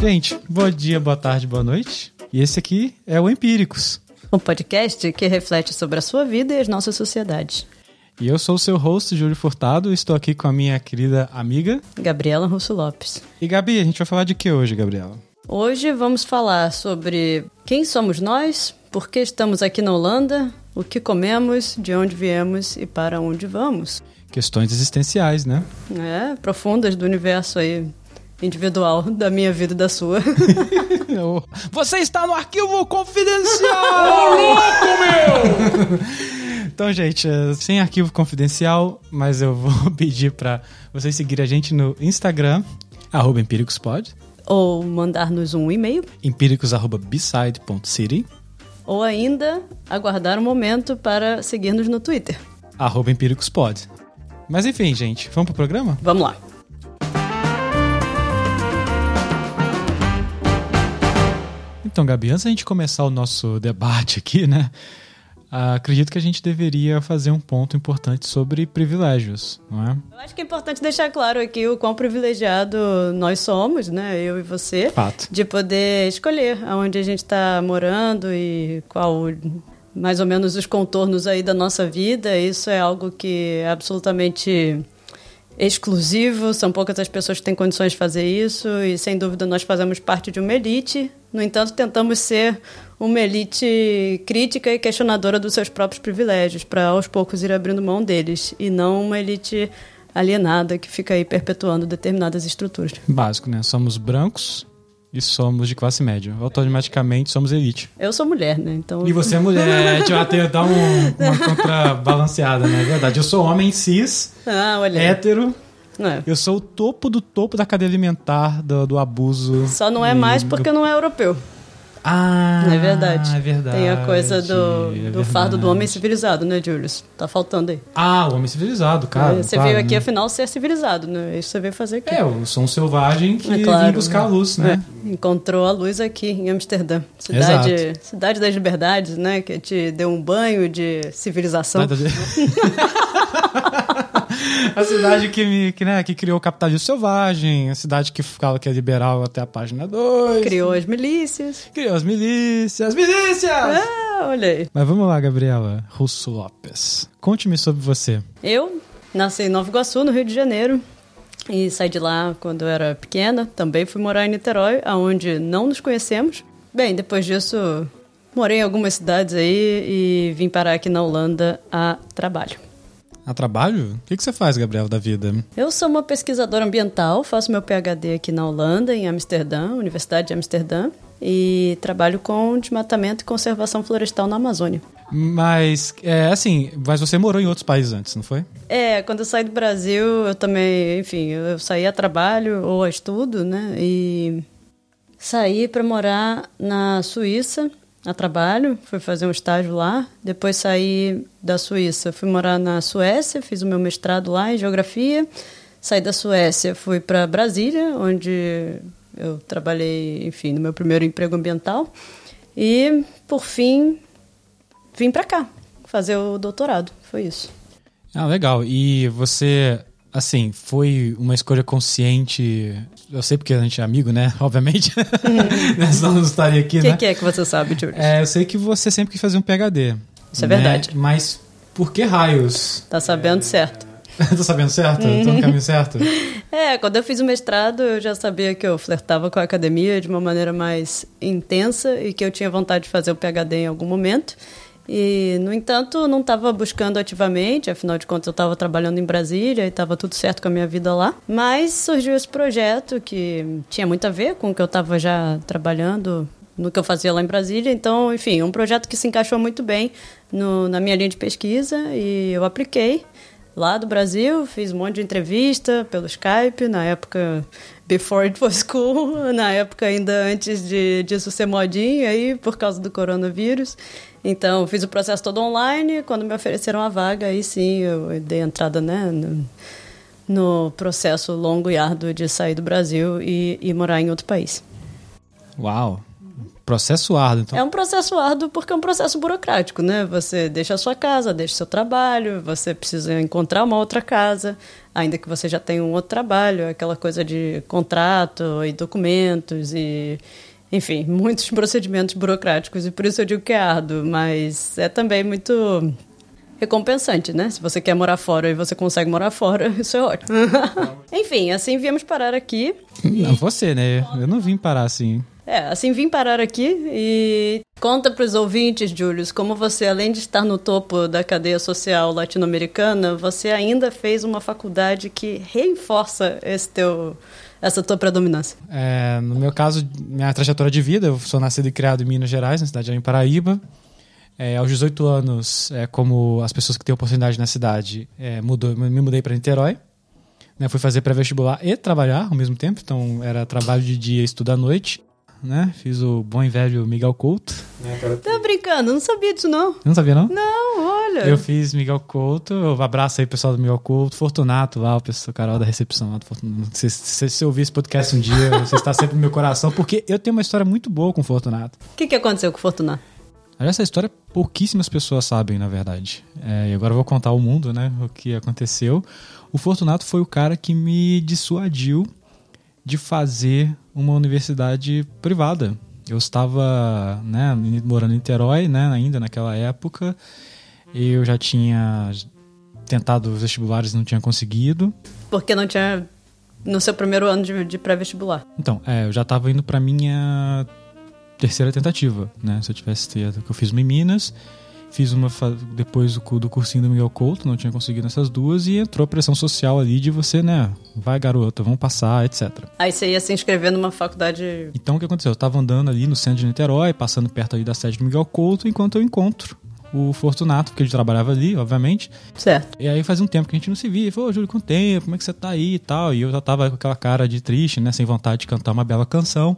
Gente, bom dia, boa tarde, boa noite. E esse aqui é o Empíricos. Um podcast que reflete sobre a sua vida e as nossas sociedades. E eu sou o seu host, Júlio Furtado, e estou aqui com a minha querida amiga Gabriela Russo Lopes. E Gabi, a gente vai falar de que hoje, Gabriela? Hoje vamos falar sobre quem somos nós, por que estamos aqui na Holanda, o que comemos, de onde viemos e para onde vamos. Questões existenciais, né? É, profundas do universo aí individual da minha vida e da sua. Você está no arquivo confidencial! Ô, louco, meu! Então, gente, é, sem arquivo confidencial, mas eu vou pedir para vocês seguirem a gente no Instagram, arroba empíricospod. Ou mandar-nos um e-mail. empíricos.beside.city. Ou ainda aguardar um momento para seguir-nos no Twitter. Arroba empíricospod. Mas enfim, gente, vamos pro programa? Vamos lá. Então, Gabi, antes da gente começar o nosso debate aqui, né? acredito que a gente deveria fazer um ponto importante sobre privilégios, não é? Eu acho que é importante deixar claro aqui o quão privilegiado nós somos, né? Eu e você. Fato. De poder escolher aonde a gente está morando e qual mais ou menos os contornos aí da nossa vida. Isso é algo que é absolutamente exclusivo, são poucas as pessoas que têm condições de fazer isso e sem dúvida nós fazemos parte de uma elite. No entanto, tentamos ser uma elite crítica e questionadora dos seus próprios privilégios, para aos poucos ir abrindo mão deles e não uma elite alienada que fica aí perpetuando determinadas estruturas. Básico, né? Somos brancos, e somos de classe média. Automaticamente somos elite. Eu sou mulher, né? Então... E você é mulher. A gente vai dar um, uma contrabalanceada, né? É verdade. Eu sou homem cis, ah, olha. hétero. É. Eu sou o topo do topo da cadeia alimentar do, do abuso. Só não é mais porque do... não é europeu. Ah, é verdade. É verdade. Tem a coisa do, é do fardo do homem civilizado, né, Julius? Tá faltando aí. Ah, o homem civilizado, cara. É, você claro, veio aqui, né? afinal, ser civilizado, né? Isso você veio fazer aqui. É, eu sou um selvagem que é claro, buscar a luz, né? É. Encontrou a luz aqui em Amsterdã. Cidade, Exato. cidade das liberdades, né? Que te deu um banho de civilização. Nada de... a cidade que, me, que, né, que criou o capitalismo selvagem, a cidade que fala que é liberal até a página 2. Criou as milícias. Criou as milícias. Milícias! Ah, olha aí. Mas vamos lá, Gabriela Russo Lopes. Conte-me sobre você. Eu nasci em Nova Iguaçu, no Rio de Janeiro. E saí de lá quando eu era pequena. Também fui morar em Niterói, aonde não nos conhecemos. Bem, depois disso, morei em algumas cidades aí e vim parar aqui na Holanda a trabalho. A trabalho? O que, que você faz, Gabriel, da vida? Eu sou uma pesquisadora ambiental, faço meu PhD aqui na Holanda, em Amsterdã, Universidade de Amsterdã, e trabalho com desmatamento e conservação florestal na Amazônia. Mas, é assim, mas você morou em outros países antes, não foi? É, quando eu saí do Brasil, eu também, enfim, eu saí a trabalho ou a estudo, né? E saí para morar na Suíça a trabalho, fui fazer um estágio lá. Depois saí da Suíça, fui morar na Suécia, fiz o meu mestrado lá em geografia. Saí da Suécia, fui para Brasília, onde eu trabalhei, enfim, no meu primeiro emprego ambiental. E, por fim, vim para cá fazer o doutorado. Foi isso. Ah, legal. E você, assim, foi uma escolha consciente eu sei porque a gente é amigo, né? Obviamente. Uhum. Senão não estaria aqui, que né? O que é que você sabe, Júlio? É, eu sei que você sempre quis fazer um PHD. Isso é verdade. Mas por que raios? Tá sabendo é... certo. tá sabendo certo? Uhum. Tô no caminho certo? É, quando eu fiz o mestrado, eu já sabia que eu flertava com a academia de uma maneira mais intensa e que eu tinha vontade de fazer o PHD em algum momento. E, no entanto, não estava buscando ativamente, afinal de contas eu estava trabalhando em Brasília e estava tudo certo com a minha vida lá. Mas surgiu esse projeto que tinha muito a ver com o que eu estava já trabalhando no que eu fazia lá em Brasília. Então, enfim, um projeto que se encaixou muito bem no, na minha linha de pesquisa e eu apliquei lá do Brasil, fiz um monte de entrevista pelo Skype, na época before it was cool, na época ainda antes de disso ser modinha aí por causa do coronavírus. Então, fiz o processo todo online. Quando me ofereceram a vaga, aí sim eu dei entrada né, no, no processo longo e árduo de sair do Brasil e, e morar em outro país. Uau! Processo árduo, então. É um processo árduo porque é um processo burocrático, né? Você deixa a sua casa, deixa o seu trabalho, você precisa encontrar uma outra casa, ainda que você já tenha um outro trabalho, aquela coisa de contrato e documentos e enfim, muitos procedimentos burocráticos e por isso eu digo que é árduo, mas é também muito recompensante, né? Se você quer morar fora e você consegue morar fora, isso é ótimo. Enfim, assim viemos parar aqui. Não, você, né? Eu não vim parar assim. É, assim vim parar aqui e conta para os ouvintes, Julius, como você, além de estar no topo da cadeia social latino-americana, você ainda fez uma faculdade que reforça esse teu, essa tua predominância. É, no meu caso, minha trajetória de vida, eu sou nascido e criado em Minas Gerais, na cidade de Paraíba. É, aos 18 anos, é, como as pessoas que têm oportunidade na cidade, é, mudou, me mudei para Niterói. Né, fui fazer pré-vestibular e trabalhar ao mesmo tempo, então era trabalho de dia e estudo à noite né? Fiz o bom e velho Miguel Couto. Tá brincando? Não sabia disso, não. Não sabia, não? Não, olha. Eu fiz Miguel Couto. Eu abraço aí o pessoal do Miguel Couto. Fortunato lá, o pessoal, Carol da recepção lá do Fortunato. Se, se, se ouvir esse podcast um dia, você está sempre no meu coração, porque eu tenho uma história muito boa com o Fortunato. O que, que aconteceu com o Fortunato? Essa história pouquíssimas pessoas sabem, na verdade. É, e agora eu vou contar ao mundo, né, o que aconteceu. O Fortunato foi o cara que me dissuadiu de fazer uma universidade privada. Eu estava né, morando em Niterói, né, ainda naquela época. Eu já tinha tentado os vestibulares e não tinha conseguido. Porque não tinha no seu primeiro ano de, de pré-vestibular? Então, é, eu já estava indo para minha terceira tentativa, né? Se eu tivesse que eu fiz uma em Minas Fiz uma depois do, do cursinho do Miguel Couto, não tinha conseguido essas duas, e entrou a pressão social ali de você, né? Vai, garota, vamos passar, etc. Aí você ia se inscrever numa faculdade. Então o que aconteceu? Eu tava andando ali no centro de Niterói, passando perto ali da sede do Miguel Couto, enquanto eu encontro o Fortunato, porque ele trabalhava ali, obviamente. Certo. E aí fazia um tempo que a gente não se via. Ele falou, Júlio, quanto tempo? Como é que você tá aí e tal? E eu já tava com aquela cara de triste, né? Sem vontade de cantar uma bela canção.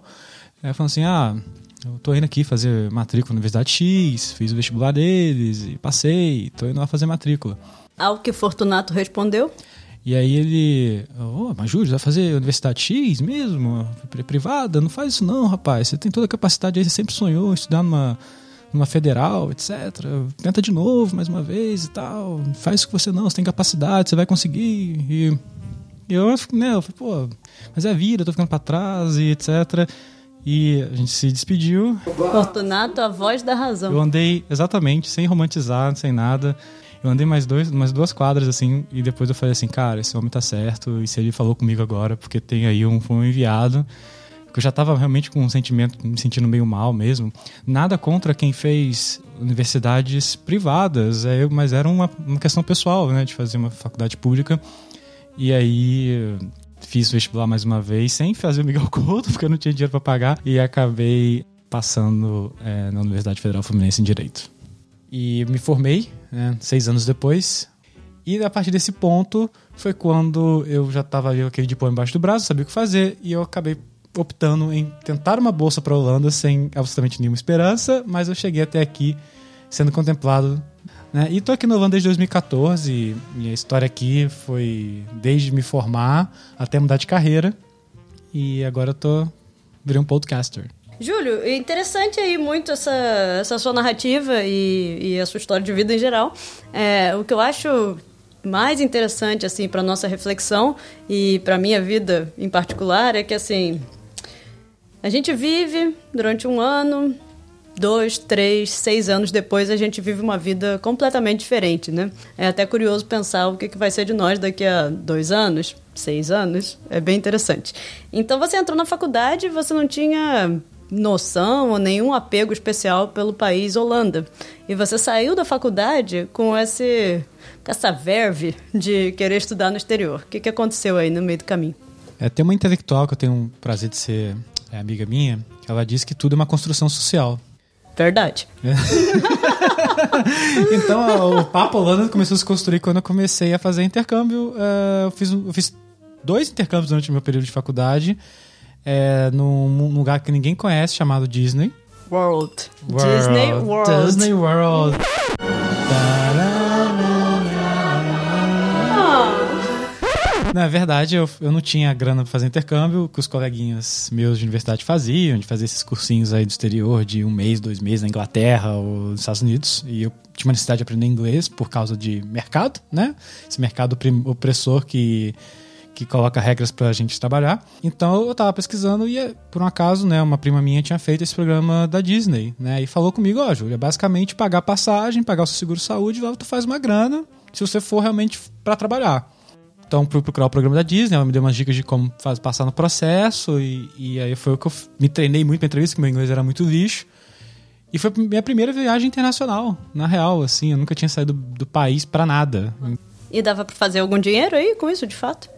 Aí falando assim, ah, eu tô indo aqui fazer matrícula na Universidade X, fiz o vestibular deles e passei, tô indo lá fazer matrícula. Ao que Fortunato respondeu? E aí ele, ô, oh, mas Júlio, vai fazer Universidade X mesmo? Privada? Não faz isso não, rapaz. Você tem toda a capacidade aí, você sempre sonhou estudar numa, numa federal, etc. Tenta de novo, mais uma vez e tal. Faz isso que você não, você tem capacidade, você vai conseguir. E eu, né, eu falei, pô, mas é a vida, eu tô ficando pra trás e etc. E a gente se despediu. Fortunato, a voz da razão. Eu andei exatamente, sem romantizar, sem nada. Eu andei mais, dois, mais duas quadras assim, e depois eu falei assim: cara, esse homem tá certo, e se ele falou comigo agora, porque tem aí um, um enviado. Porque eu já tava realmente com um sentimento, me sentindo meio mal mesmo. Nada contra quem fez universidades privadas, é, mas era uma, uma questão pessoal, né, de fazer uma faculdade pública. E aí fiz vestibular mais uma vez, sem fazer o Miguel Couto, porque eu não tinha dinheiro para pagar, e acabei passando é, na Universidade Federal Fluminense em Direito. E me formei, né, seis anos depois, e a partir desse ponto foi quando eu já estava com aquele diploma embaixo do braço, sabia o que fazer, e eu acabei optando em tentar uma bolsa para a Holanda sem absolutamente nenhuma esperança, mas eu cheguei até aqui sendo contemplado né? E tô aqui no Holanda desde 2014 e, e a história aqui foi desde me formar até mudar de carreira. E agora eu tô virei um podcaster. Júlio, interessante aí muito essa, essa sua narrativa e, e a sua história de vida em geral. É, o que eu acho mais interessante assim para nossa reflexão e para minha vida em particular é que assim a gente vive durante um ano dois, três, seis anos depois a gente vive uma vida completamente diferente, né? É até curioso pensar o que, que vai ser de nós daqui a dois anos, seis anos. É bem interessante. Então você entrou na faculdade e você não tinha noção ou nenhum apego especial pelo país Holanda. E você saiu da faculdade com esse essa verve de querer estudar no exterior. O que, que aconteceu aí no meio do caminho? É, tem uma intelectual que eu tenho o prazer de ser é, amiga minha, que ela diz que tudo é uma construção social. Verdade. então, o Papo Holanda começou a se construir quando eu comecei a fazer intercâmbio. Uh, eu, fiz, eu fiz dois intercâmbios durante o meu período de faculdade, é, num, num lugar que ninguém conhece, chamado Disney. World. World. Disney World. Disney World. Na verdade, eu, eu não tinha grana pra fazer intercâmbio, que os coleguinhas meus de universidade faziam, de fazer esses cursinhos aí do exterior de um mês, dois meses na Inglaterra ou nos Estados Unidos. E eu tinha uma necessidade de aprender inglês por causa de mercado, né? Esse mercado opressor que que coloca regras pra gente trabalhar. Então eu tava pesquisando e, por um acaso, né, uma prima minha tinha feito esse programa da Disney, né? E falou comigo, ó, oh, Júlia, basicamente pagar passagem, pagar o seu seguro saúde, lá tu faz uma grana, se você for realmente para trabalhar. Então, fui procurar o programa da Disney, ela me deu umas dicas de como faz, passar no processo, e, e aí foi o que eu me treinei muito pra entrevista, que meu inglês era muito lixo. E foi minha primeira viagem internacional, na real, assim, eu nunca tinha saído do, do país para nada. E dava para fazer algum dinheiro aí com isso, de fato?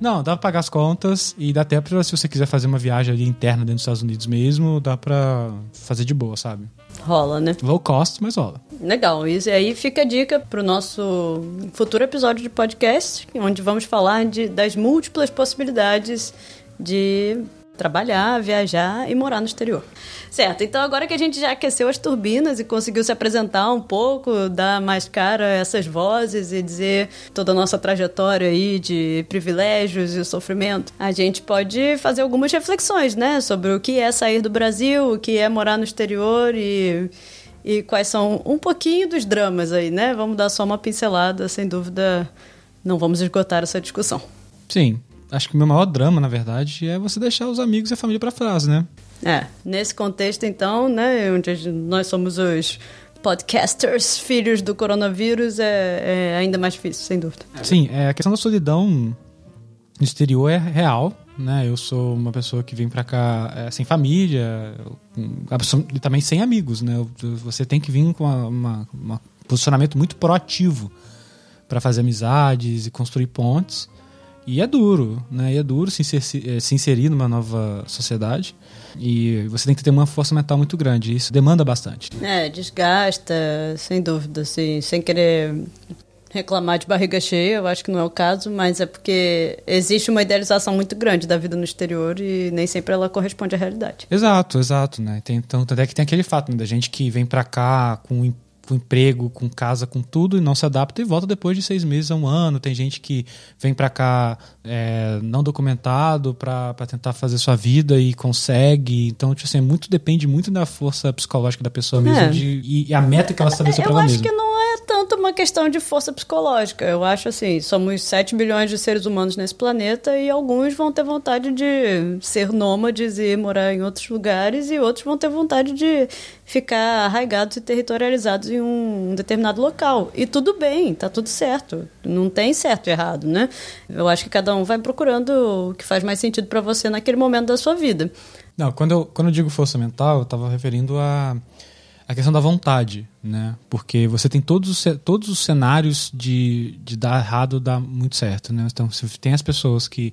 Não, dá pra pagar as contas e dá até pra, se você quiser fazer uma viagem ali interna dentro dos Estados Unidos mesmo, dá pra fazer de boa, sabe? Rola, né? Low cost, mas rola. Legal. E aí fica a dica pro nosso futuro episódio de podcast, onde vamos falar de, das múltiplas possibilidades de trabalhar, viajar e morar no exterior. Certo, então agora que a gente já aqueceu as turbinas e conseguiu se apresentar um pouco, dar mais cara a essas vozes e dizer toda a nossa trajetória aí de privilégios e sofrimento, a gente pode fazer algumas reflexões, né, sobre o que é sair do Brasil, o que é morar no exterior e e quais são um pouquinho dos dramas aí, né? Vamos dar só uma pincelada, sem dúvida, não vamos esgotar essa discussão. Sim, acho que o meu maior drama, na verdade, é você deixar os amigos e a família para trás, né? É, nesse contexto, então, né, onde nós somos os podcasters, filhos do coronavírus, é, é ainda mais difícil, sem dúvida. Sim, é, a questão da solidão no exterior é real, né? Eu sou uma pessoa que vem para cá é, sem família, e também sem amigos, né? Você tem que vir com um posicionamento muito proativo para fazer amizades e construir pontes. E é duro, né? E é duro se inserir, se inserir numa nova sociedade. E você tem que ter uma força mental muito grande. Isso demanda bastante. É, desgasta, sem dúvida, assim, sem querer reclamar de barriga cheia, eu acho que não é o caso, mas é porque existe uma idealização muito grande da vida no exterior e nem sempre ela corresponde à realidade. Exato, exato, né? Tem, então, até que tem aquele fato né, da gente que vem para cá com com emprego, com casa, com tudo e não se adapta e volta depois de seis meses a um ano. Tem gente que vem para cá é, não documentado para tentar fazer sua vida e consegue. Então, tipo assim, muito depende muito da força psicológica da pessoa mesmo é. de, e, e, a meta que ela estabeleceu para ela mesma. Eu acho que não é tanto uma questão de força psicológica. Eu acho assim, somos 7 bilhões de seres humanos nesse planeta e alguns vão ter vontade de ser nômades e morar em outros lugares e outros vão ter vontade de ficar arraigados e territorializados em um determinado local. E tudo bem, tá tudo certo. Não tem certo e errado, né? Eu acho que cada um vai procurando o que faz mais sentido para você naquele momento da sua vida. Não, quando eu, quando eu digo força mental, eu estava referindo a a questão da vontade, né? Porque você tem todos os, todos os cenários de, de dar errado dar muito certo, né? Então, você tem as pessoas que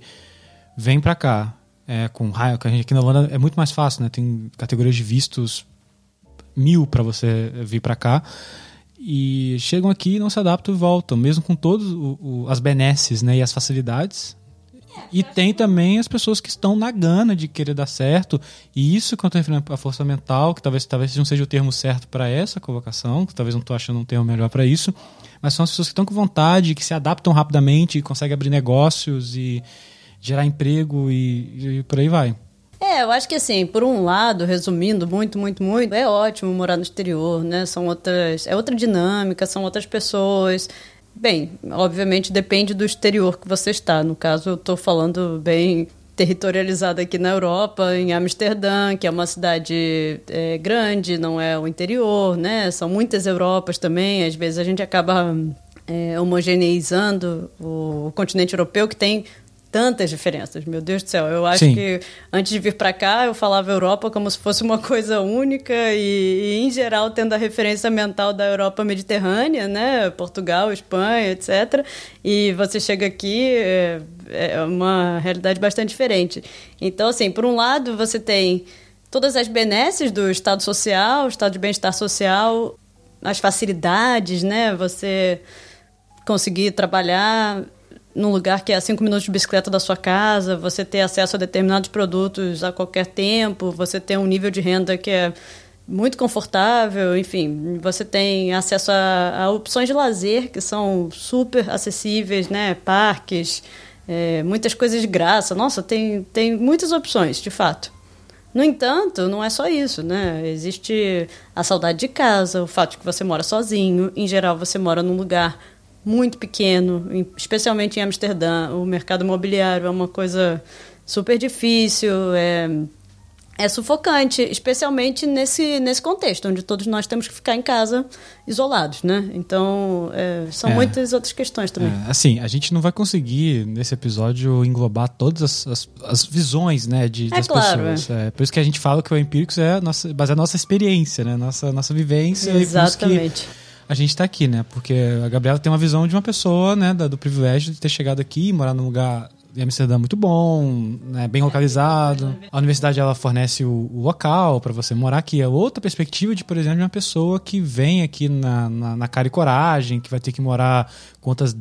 vêm para cá é, com raio, que a gente aqui na Holanda é muito mais fácil, né? Tem categorias de vistos mil para você vir para cá e chegam aqui, não se adaptam e voltam, mesmo com todas as benesses, né? E as facilidades, e tem também as pessoas que estão na gana de querer dar certo. E isso que eu estou referindo a força mental, que talvez, talvez não seja o termo certo para essa colocação, que talvez não estou achando um termo melhor para isso. Mas são as pessoas que estão com vontade, que se adaptam rapidamente, conseguem abrir negócios e gerar emprego e, e por aí vai. É, eu acho que assim, por um lado, resumindo muito, muito, muito, é ótimo morar no exterior, né? São outras, é outra dinâmica, são outras pessoas, Bem, obviamente depende do exterior que você está. No caso, eu estou falando bem territorializada aqui na Europa, em Amsterdã, que é uma cidade é, grande, não é o interior, né? São muitas Europas também. Às vezes a gente acaba é, homogeneizando o, o continente europeu, que tem tantas diferenças, meu Deus do céu. Eu acho Sim. que antes de vir para cá eu falava Europa como se fosse uma coisa única e, e, em geral tendo a referência mental da Europa mediterrânea, né, Portugal, Espanha, etc. E você chega aqui é, é uma realidade bastante diferente. Então, assim, por um lado você tem todas as benesses do estado social, o estado de bem-estar social, as facilidades, né, você conseguir trabalhar num lugar que é a cinco minutos de bicicleta da sua casa, você ter acesso a determinados produtos a qualquer tempo, você ter um nível de renda que é muito confortável, enfim, você tem acesso a, a opções de lazer que são super acessíveis, né? Parques, é, muitas coisas de graça. Nossa, tem, tem muitas opções, de fato. No entanto, não é só isso, né? Existe a saudade de casa, o fato de que você mora sozinho. Em geral, você mora num lugar muito pequeno, especialmente em Amsterdã. O mercado imobiliário é uma coisa super difícil, é, é sufocante, especialmente nesse, nesse contexto, onde todos nós temos que ficar em casa isolados, né? Então, é, são é, muitas outras questões também. É, assim, a gente não vai conseguir, nesse episódio, englobar todas as, as, as visões, né, de, é das claro, pessoas. É. por isso que a gente fala que o Empíricos é nossa, baseado na nossa experiência, né? Nossa, nossa vivência. Exatamente. A gente está aqui, né? Porque a Gabriela tem uma visão de uma pessoa, né, do privilégio de ter chegado aqui, morar num lugar em Amsterdã muito bom, né, bem localizado. A universidade ela fornece o, o local para você morar aqui. É outra perspectiva de, por exemplo, de uma pessoa que vem aqui na, na, na cara e coragem, que vai ter que morar com outras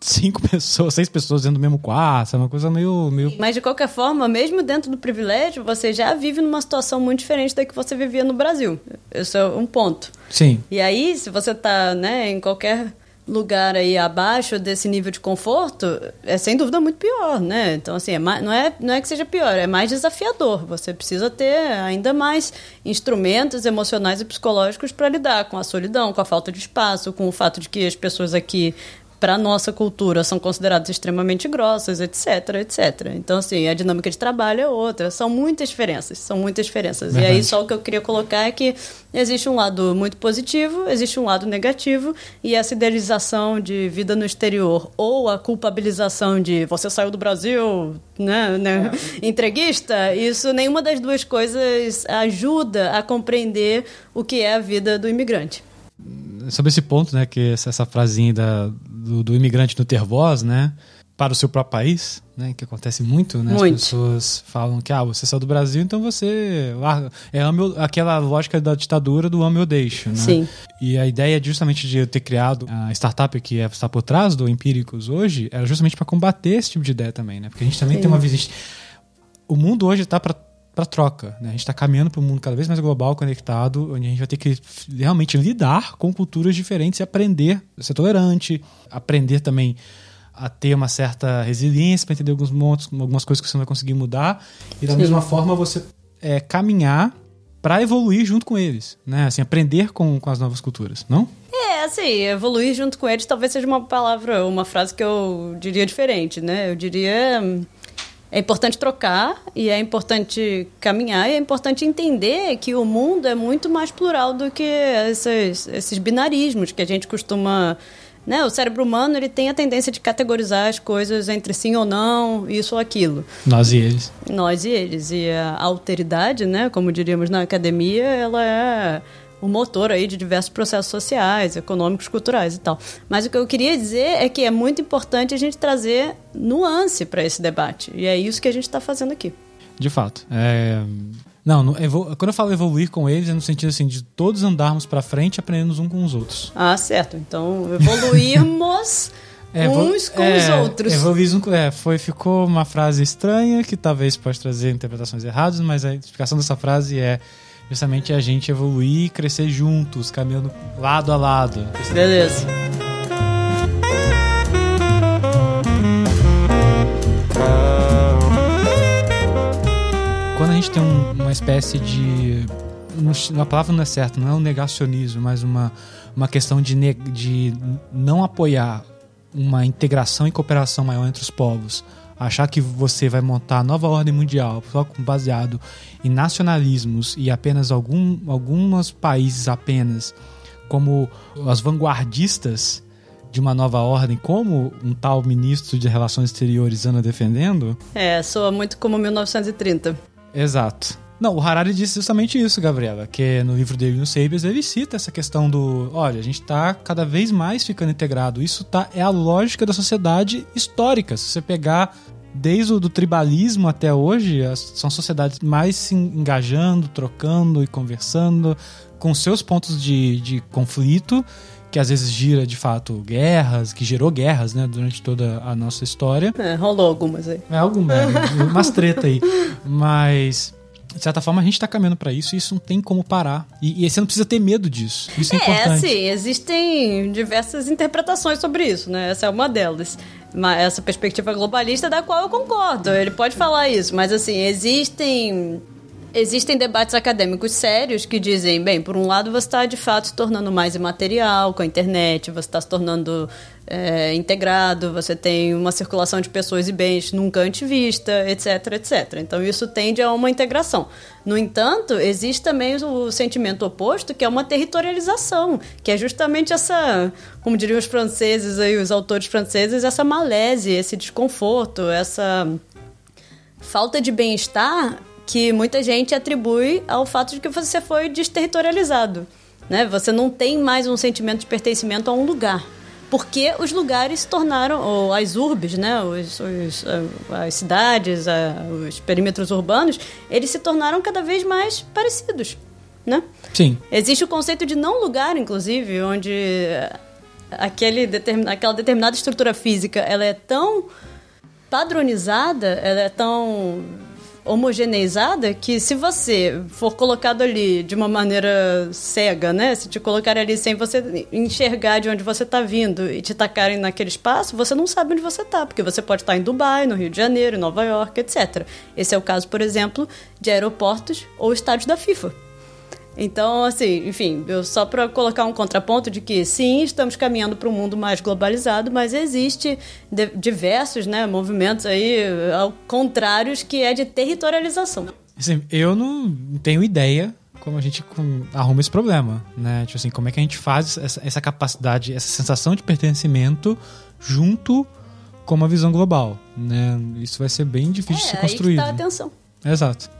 cinco pessoas, seis pessoas dentro do mesmo quarto, é uma coisa meio, meio. Mas de qualquer forma, mesmo dentro do privilégio, você já vive numa situação muito diferente da que você vivia no Brasil. Esse é um ponto. Sim. E aí, se você está né, em qualquer lugar aí abaixo desse nível de conforto, é sem dúvida muito pior, né? Então, assim, é mais, não, é, não é que seja pior, é mais desafiador. Você precisa ter ainda mais instrumentos emocionais e psicológicos para lidar com a solidão, com a falta de espaço, com o fato de que as pessoas aqui para a nossa cultura são consideradas extremamente grossas, etc, etc. Então, assim, a dinâmica de trabalho é outra. São muitas diferenças, são muitas diferenças. Verdade. E aí, só o que eu queria colocar é que existe um lado muito positivo, existe um lado negativo, e essa idealização de vida no exterior ou a culpabilização de você saiu do Brasil, né, né é. entreguista, isso, nenhuma das duas coisas ajuda a compreender o que é a vida do imigrante sobre esse ponto, né, que essa frasinha da, do, do, imigrante não ter voz, né, para o seu próprio país, né, que acontece muito, né, muito. as pessoas falam que, ah, você saiu do Brasil, então você é ame, aquela lógica da ditadura do ame ou deixo, né? Sim. E a ideia justamente de eu ter criado a startup que é, está por trás do Empíricos hoje era justamente para combater esse tipo de ideia também, né, porque a gente também Sim. tem uma visita o mundo hoje está para para troca. Né? A gente está caminhando para um mundo cada vez mais global, conectado, onde a gente vai ter que realmente lidar com culturas diferentes e aprender a ser tolerante, aprender também a ter uma certa resiliência para entender alguns montos, algumas coisas que você não vai conseguir mudar e da Sim. mesma forma você é, caminhar para evoluir junto com eles, né? Assim, aprender com, com as novas culturas, não? É, assim, evoluir junto com eles talvez seja uma palavra, uma frase que eu diria diferente, né? Eu diria é importante trocar e é importante caminhar e é importante entender que o mundo é muito mais plural do que esses, esses binarismos que a gente costuma né? O cérebro humano ele tem a tendência de categorizar as coisas entre sim ou não, isso ou aquilo. Nós e eles. Nós e eles. E a alteridade, né, como diríamos na academia, ela é o motor aí de diversos processos sociais, econômicos, culturais e tal. Mas o que eu queria dizer é que é muito importante a gente trazer nuance para esse debate. E é isso que a gente está fazendo aqui. De fato. É... Não, quando eu falo evoluir com eles, é no sentido assim de todos andarmos para frente, aprendendo uns com os outros. Ah, certo. Então, evoluirmos é, uns com é, os outros. Evoluir, é, foi, ficou uma frase estranha que talvez possa trazer interpretações erradas, mas a explicação dessa frase é justamente a gente evoluir e crescer juntos, caminhando lado a lado. Beleza. Quando a gente tem um, uma espécie de. Uma palavra não é certa, não é um negacionismo, mas uma, uma questão de, ne, de não apoiar uma integração e cooperação maior entre os povos achar que você vai montar a nova ordem mundial só baseado em nacionalismos e apenas algum, alguns países apenas como as vanguardistas de uma nova ordem, como um tal ministro de Relações Exteriores anda defendendo. É, soa muito como 1930. Exato. Não, o Harari disse justamente isso, Gabriela, que no livro dele, no Sabias, ele cita essa questão do, olha, a gente está cada vez mais ficando integrado. Isso tá, é a lógica da sociedade histórica. Se você pegar desde o do tribalismo até hoje, são sociedades mais se engajando, trocando e conversando com seus pontos de, de conflito, que às vezes gira de fato guerras, que gerou guerras, né, durante toda a nossa história. É, rolou algumas aí. É, algumas, é, umas treta aí. Mas de certa forma, a gente está caminhando para isso e isso não tem como parar. E, e, você não precisa ter medo disso. Isso é, é importante. É, sim, existem diversas interpretações sobre isso, né? Essa é uma delas. Essa perspectiva globalista da qual eu concordo. Ele pode falar isso, mas assim, existem Existem debates acadêmicos sérios que dizem, bem, por um lado você está de fato se tornando mais imaterial com a internet, você está se tornando é, integrado, você tem uma circulação de pessoas e bens nunca antes vista, etc, etc. Então isso tende a uma integração. No entanto, existe também o sentimento oposto, que é uma territorialização, que é justamente essa, como diriam os franceses aí, os autores franceses, essa malese, esse desconforto, essa falta de bem-estar que muita gente atribui ao fato de que você foi desterritorializado. Né? Você não tem mais um sentimento de pertencimento a um lugar. Porque os lugares se tornaram, ou as urbes, né? os, os as cidades, os perímetros urbanos, eles se tornaram cada vez mais parecidos. Né? Sim. Existe o conceito de não lugar, inclusive, onde aquele determin, aquela determinada estrutura física ela é tão padronizada, ela é tão homogeneizada que se você for colocado ali de uma maneira cega, né? Se te colocarem ali sem você enxergar de onde você está vindo e te tacarem naquele espaço, você não sabe onde você está, porque você pode estar em Dubai, no Rio de Janeiro, em Nova York, etc. Esse é o caso, por exemplo, de aeroportos ou estádios da FIFA. Então, assim, enfim, eu só para colocar um contraponto de que sim, estamos caminhando para um mundo mais globalizado, mas existe diversos, né, movimentos aí ao contrários que é de territorialização. Assim, eu não tenho ideia como a gente arruma esse problema, né? Tipo assim, como é que a gente faz essa, essa capacidade, essa sensação de pertencimento junto com uma visão global, né? Isso vai ser bem difícil é, de ser construído. Aí que tá a atenção. Exato.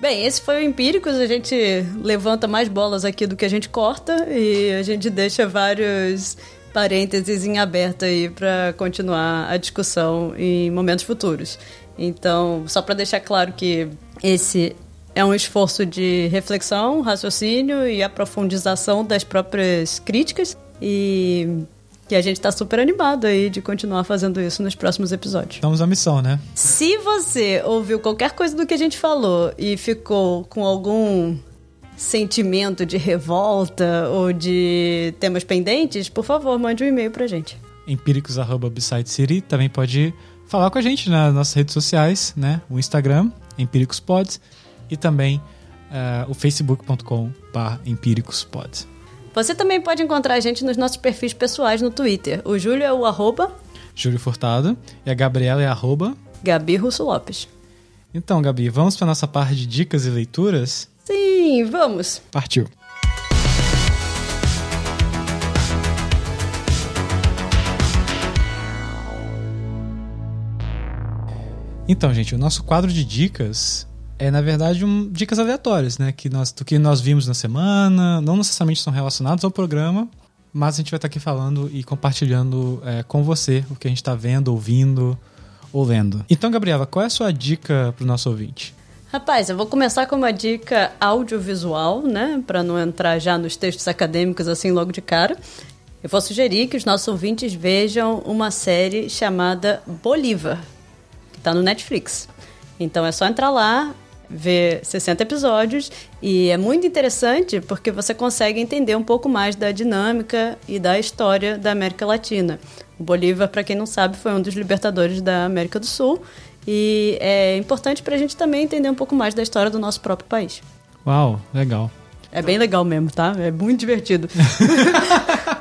Bem, esse foi o Empíricos. A gente levanta mais bolas aqui do que a gente corta e a gente deixa vários parênteses em aberto aí para continuar a discussão em momentos futuros. Então, só para deixar claro que esse é um esforço de reflexão, raciocínio e aprofundização das próprias críticas e que a gente está super animado aí de continuar fazendo isso nos próximos episódios. Estamos à missão, né? Se você ouviu qualquer coisa do que a gente falou e ficou com algum sentimento de revolta ou de temas pendentes, por favor, mande um e-mail pra gente. empíricos.city também pode falar com a gente nas nossas redes sociais, né? O Instagram, empíricospod e também uh, o facebook.com.br empíricospod. Você também pode encontrar a gente nos nossos perfis pessoais no Twitter. O Júlio é o arroba... Júlio Furtado. E a Gabriela é arroba... Gabi Russo Lopes. Então, Gabi, vamos para nossa parte de dicas e leituras? Sim, vamos. Partiu. Então, gente, o nosso quadro de dicas é na verdade um, dicas aleatórias, né? Que nós, do que nós vimos na semana, não necessariamente são relacionados ao programa, mas a gente vai estar aqui falando e compartilhando é, com você o que a gente está vendo, ouvindo ou lendo. Então, Gabriela, qual é a sua dica para o nosso ouvinte? Rapaz, eu vou começar com uma dica audiovisual, né? Para não entrar já nos textos acadêmicos assim logo de cara. Eu vou sugerir que os nossos ouvintes vejam uma série chamada Bolívar, que está no Netflix. Então é só entrar lá, ver 60 episódios e é muito interessante porque você consegue entender um pouco mais da dinâmica e da história da América Latina. O Bolívar, para quem não sabe, foi um dos libertadores da América do Sul e é importante para a gente também entender um pouco mais da história do nosso próprio país. Uau, legal. É bem legal mesmo, tá? É muito divertido.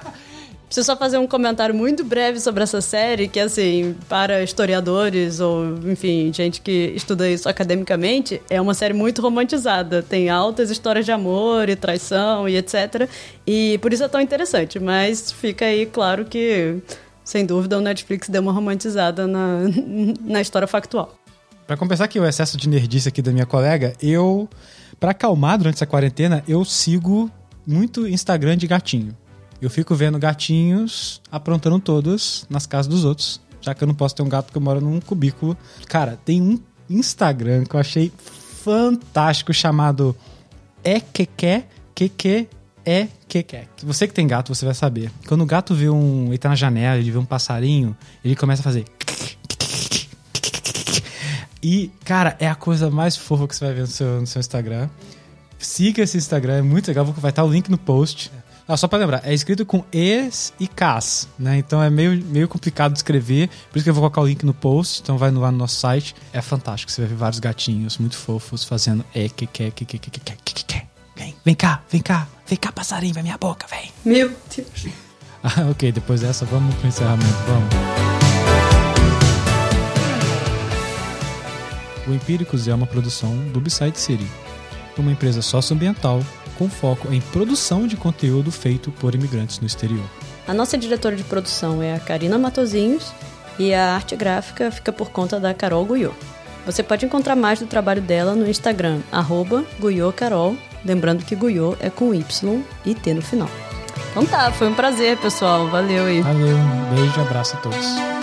Preciso só fazer um comentário muito breve sobre essa série, que, assim, para historiadores ou, enfim, gente que estuda isso academicamente, é uma série muito romantizada. Tem altas histórias de amor e traição e etc. E por isso é tão interessante. Mas fica aí claro que, sem dúvida, o Netflix deu uma romantizada na, na história factual. Para compensar aqui o excesso de nerdice aqui da minha colega, eu, para acalmar durante essa quarentena, eu sigo muito Instagram de gatinho. Eu fico vendo gatinhos aprontando todos nas casas dos outros. Já que eu não posso ter um gato porque eu moro num cubículo. Cara, tem um Instagram que eu achei fantástico chamado Equeque Queque é que Você que tem gato, você vai saber. Quando o gato vê um. Ele tá na janela, ele vê um passarinho, ele começa a fazer. E, cara, é a coisa mais fofa que você vai ver no seu, no seu Instagram. Siga esse Instagram, é muito legal. Vai estar o link no post. Ah, só pra lembrar, é escrito com es e cas, né? Então é meio, meio complicado de escrever, por isso que eu vou colocar o link no post, então vai lá no nosso site. É fantástico, você vai ver vários gatinhos muito fofos fazendo e que que que que que que que que Vem, vem cá, vem cá, vem cá, passarinho, vai minha boca, vem. Meu Deus. Ah, ok, depois dessa, vamos pro encerramento, vamos. O Empíricos é uma produção do Beside City, uma empresa socioambiental com foco em produção de conteúdo feito por imigrantes no exterior. A nossa diretora de produção é a Karina Matozinhos e a arte gráfica fica por conta da Carol Guyô. Você pode encontrar mais do trabalho dela no Instagram, arroba Carol, lembrando que Guyô é com Y e T no final. Então tá, foi um prazer, pessoal. Valeu aí. Valeu, um beijo e abraço a todos.